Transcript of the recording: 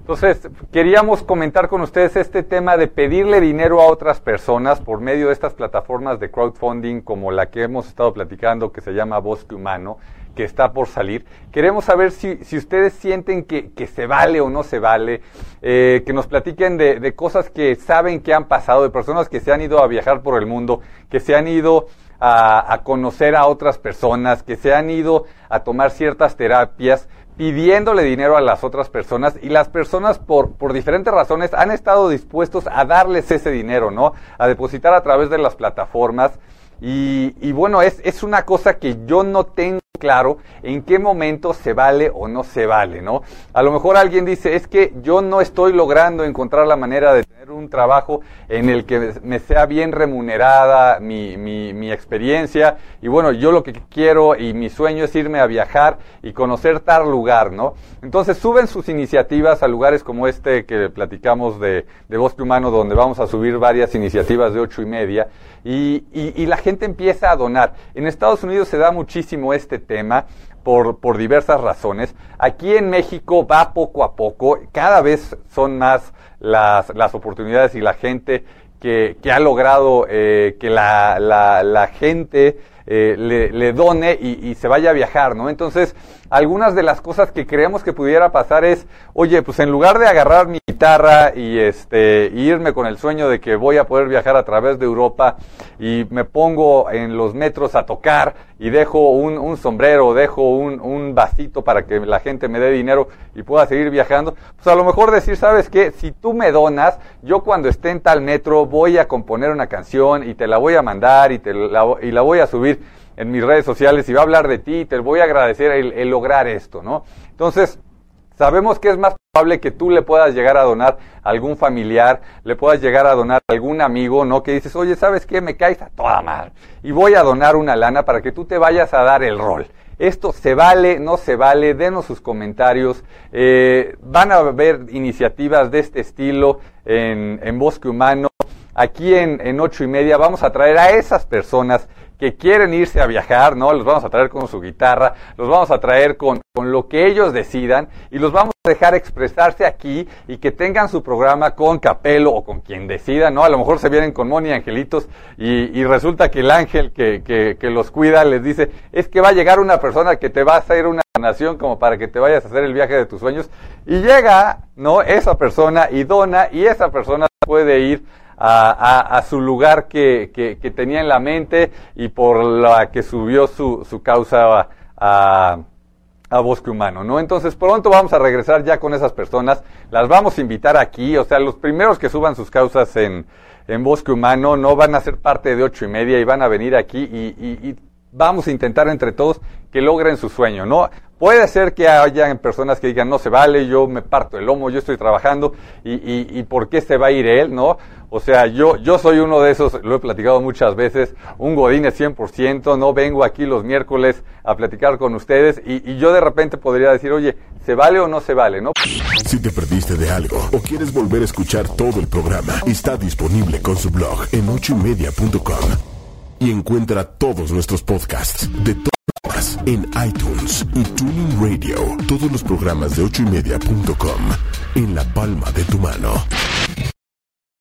Entonces, queríamos comentar con ustedes este tema de pedirle dinero a otras personas por medio de estas plataformas de crowdfunding como la que hemos estado platicando que se llama Bosque Humano que está por salir. Queremos saber si, si ustedes sienten que, que, se vale o no se vale, eh, que nos platiquen de, de, cosas que saben que han pasado, de personas que se han ido a viajar por el mundo, que se han ido a, a conocer a otras personas, que se han ido a tomar ciertas terapias pidiéndole dinero a las otras personas y las personas por, por diferentes razones han estado dispuestos a darles ese dinero, ¿no? A depositar a través de las plataformas. Y, bueno, es, es una cosa que yo no tengo claro en qué momento se vale o no se vale, ¿no? A lo mejor alguien dice, es que yo no estoy logrando encontrar la manera de tener un trabajo en el que me sea bien remunerada mi, mi, experiencia y bueno, yo lo que quiero y mi sueño es irme a viajar y conocer tal lugar, ¿no? Entonces suben sus iniciativas a lugares como este que platicamos de, de Bosque Humano, donde vamos a subir varias iniciativas de ocho y media y, y la gente empieza a donar. En Estados Unidos se da muchísimo este tema por, por, diversas razones. Aquí en México va poco a poco, cada vez son más las, las oportunidades y la gente que, que ha logrado eh, que la, la, la gente eh, le, le, done y, y, se vaya a viajar, ¿no? Entonces, algunas de las cosas que creemos que pudiera pasar es, oye, pues en lugar de agarrar mi y este, irme con el sueño de que voy a poder viajar a través de Europa y me pongo en los metros a tocar y dejo un, sombrero, dejo un, vasito para que la gente me dé dinero y pueda seguir viajando, pues a lo mejor decir, ¿sabes qué? Si tú me donas, yo cuando esté en tal metro voy a componer una canción y te la voy a mandar y, te la, y la voy a subir en mis redes sociales y va a hablar de ti y te voy a agradecer el lograr esto, ¿no? Entonces, sabemos que es más probable que tú le puedas llegar a donar a algún familiar, le puedas llegar a donar a algún amigo, ¿no? Que dices, oye, ¿sabes qué? Me caes a toda madre. Y voy a donar una lana para que tú te vayas a dar el rol. Esto se vale, no se vale, denos sus comentarios. Eh, van a haber iniciativas de este estilo en, Bosque Humano. Aquí en, en ocho y media vamos a traer a esas personas que quieren irse a viajar, ¿no? Los vamos a traer con su guitarra, los vamos a traer con, con lo que ellos decidan y los vamos a dejar expresarse aquí y que tengan su programa con Capelo o con quien decida, ¿no? A lo mejor se vienen con Moni Angelitos y, y resulta que el ángel que, que, que, los cuida les dice, es que va a llegar una persona que te va a hacer una nación como para que te vayas a hacer el viaje de tus sueños y llega, ¿no? Esa persona y dona y esa persona puede ir a, su lugar que, que, tenía en la mente y por la que subió su, su causa a, a, Bosque Humano, ¿no? Entonces pronto vamos a regresar ya con esas personas, las vamos a invitar aquí, o sea, los primeros que suban sus causas en, en Bosque Humano no van a ser parte de ocho y media y van a venir aquí y, vamos a intentar entre todos que logren su sueño, ¿no? Puede ser que haya personas que digan, no se vale, yo me parto el lomo, yo estoy trabajando, y, y, ¿por qué se va a ir él, no? O sea, yo, yo soy uno de esos, lo he platicado muchas veces, un godines 100%, no vengo aquí los miércoles a platicar con ustedes, y, y yo de repente podría decir, oye, ¿se vale o no se vale, no? Si te perdiste de algo, o quieres volver a escuchar todo el programa, está disponible con su blog en ochoymedia.com. Y encuentra todos nuestros podcasts de todas en iTunes y Tuning Radio. Todos los programas de ochoymedia.com en la palma de tu mano.